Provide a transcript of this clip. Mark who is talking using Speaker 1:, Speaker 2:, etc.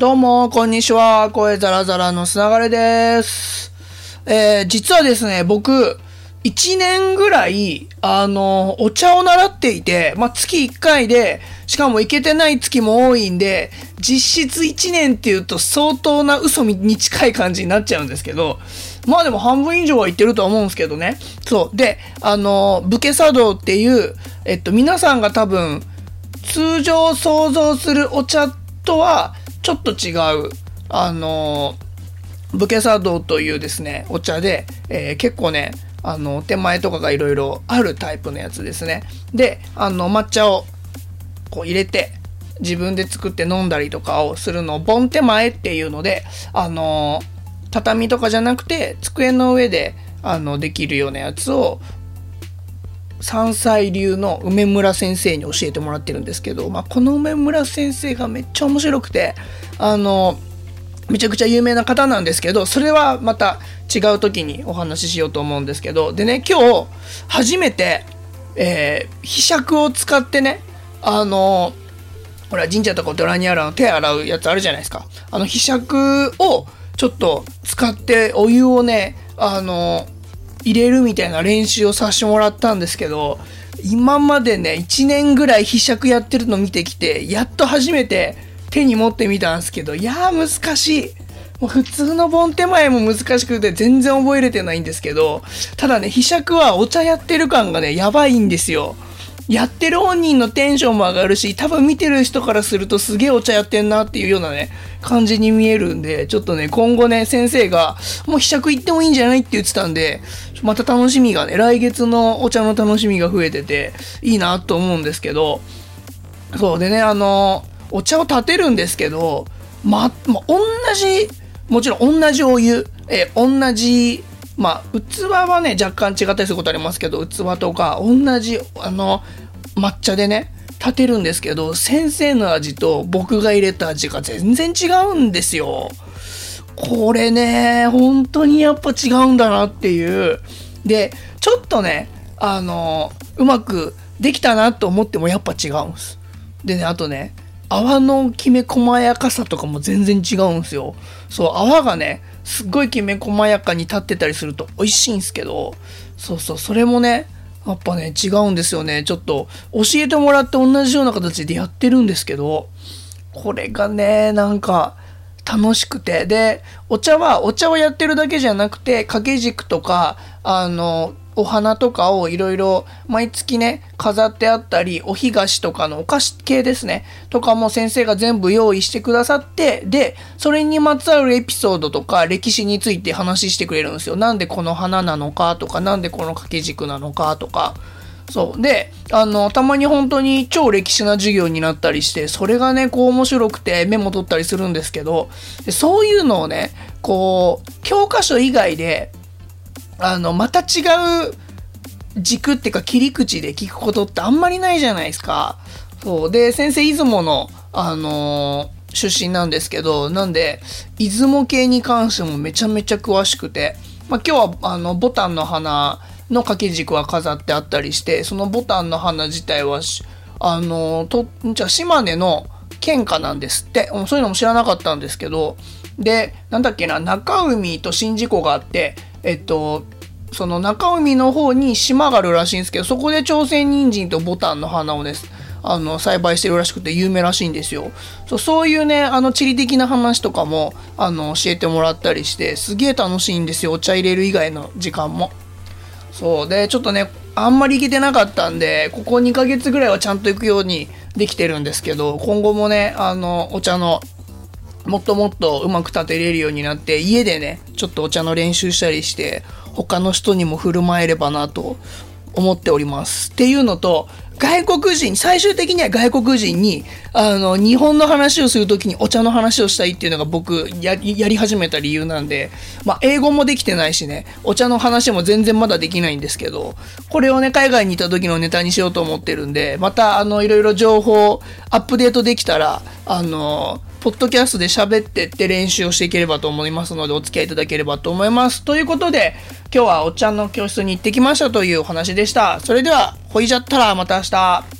Speaker 1: どうも、こんにちは。声ザラザラのつながれです。えー、実はですね、僕、1年ぐらい、あの、お茶を習っていて、まあ、月1回で、しかも行けてない月も多いんで、実質1年っていうと相当な嘘に近い感じになっちゃうんですけど、まあでも半分以上は行ってるとは思うんですけどね。そう。で、あの、武家茶道っていう、えっと、皆さんが多分、通常想像するお茶とはちょっと違う、あの、武家茶道というですね、お茶で、えー結構ね、あの、手前とかがいろいろあるタイプのやつですね。で、あの、抹茶をこう入れて、自分で作って飲んだりとかをするのを、盆手前っていうので、あの、畳とかじゃなくて、机の上で、あの、できるようなやつを、山菜流の梅村先生に教えてもらってるんですけど、まあ、この梅村先生がめっちゃ面白くてあのめちゃくちゃ有名な方なんですけどそれはまた違う時にお話ししようと思うんですけどでね今日初めて、えー、ひしゃくを使ってねあのほら神社とかお寺にあるの手洗うやつあるじゃないですか。あのひしゃくをちょっと使ってお湯をねあの入れるみたいな練習をさせてもらったんですけど今までね1年ぐらいひしゃくやってるの見てきてやっと初めて手に持ってみたんですけどいやー難しい。もう普通の盆手前も難しくて全然覚えれてないんですけどただねひしゃくはお茶やってる感がねやばいんですよ。やってる本人のテンションも上がるし多分見てる人からするとすげえお茶やってんなっていうようなね感じに見えるんでちょっとね今後ね先生がもうひしゃく行ってもいいんじゃないって言ってたんでまた楽しみがね来月のお茶の楽しみが増えてていいなと思うんですけどそうでねあのお茶を立てるんですけどま、ま同じもちろん同じお湯え同じまあ器はね若干違ったりすることありますけど器とか同じあの抹茶でね立てるんですけど先生の味と僕が入れた味が全然違うんですよ。これね本当にやっぱ違うんだなっていうでちょっとねあのうまくできたなと思ってもやっぱ違うんです。でねあとね泡のきめ細やかさとかも全然違うんですよ。そう泡がねすっごいきめ細やかに立ってたりすると美味しいんすけどそうそうそれもねやっぱね違うんですよね。ちょっと教えてもらって同じような形でやってるんですけどこれがねなんか楽しくて。でお茶はお茶をやってるだけじゃなくて掛け軸とかあのお花とかをいろいろ毎月ね飾ってあったりお干菓子とかのお菓子系ですねとかも先生が全部用意してくださってでそれにまつわるエピソードとか歴史について話してくれるんですよなんでこの花なのかとかなんでこの掛け軸なのかとかそう。で、あの、たまに本当に超歴史な授業になったりして、それがね、こう面白くてメモ取ったりするんですけど、でそういうのをね、こう、教科書以外で、あの、また違う軸っていうか切り口で聞くことってあんまりないじゃないですか。そう。で、先生、出雲の、あのー出身なんですけど、なんで、出雲系に関してもめちゃめちゃ詳しくて、まあ、今日は、あの、ボタンの花の掛け軸は飾ってあったりして、そのボタンの花自体は、あの、と、じゃ島根の県下なんですって。そういうのも知らなかったんですけど、で、なんだっけな、中海と宍道湖があって、えっと、その中海の方に島があるらしいんですけど、そこで朝鮮人参とボタンの花をです、あの、栽培してるらしくて有名らしいんですよ。そうそういうね、あの、地理的な話とかも、あの、教えてもらったりして、すげえ楽しいんですよ。お茶入れる以外の時間も。そうでちょっとねあんまり行けてなかったんでここ2ヶ月ぐらいはちゃんと行くようにできてるんですけど今後もねあのお茶のもっともっとうまく立てれるようになって家でねちょっとお茶の練習したりして他の人にも振る舞えればなと思っております。っていうのと外国人最終的には外国人にあの日本の話をする時にお茶の話をしたいっていうのが僕ややり始めた理由なんで、まあ、英語もできてないしねお茶の話も全然まだできないんですけどこれをね海外にいた時のネタにしようと思ってるんでまたあのいろいろ情報アップデートできたらあのポッドキャストで喋ってって練習をしていければと思いますのでお付き合いいただければと思います。ということで今日はお茶の教室に行ってきましたというお話でした。それではほいじゃったらまた明日。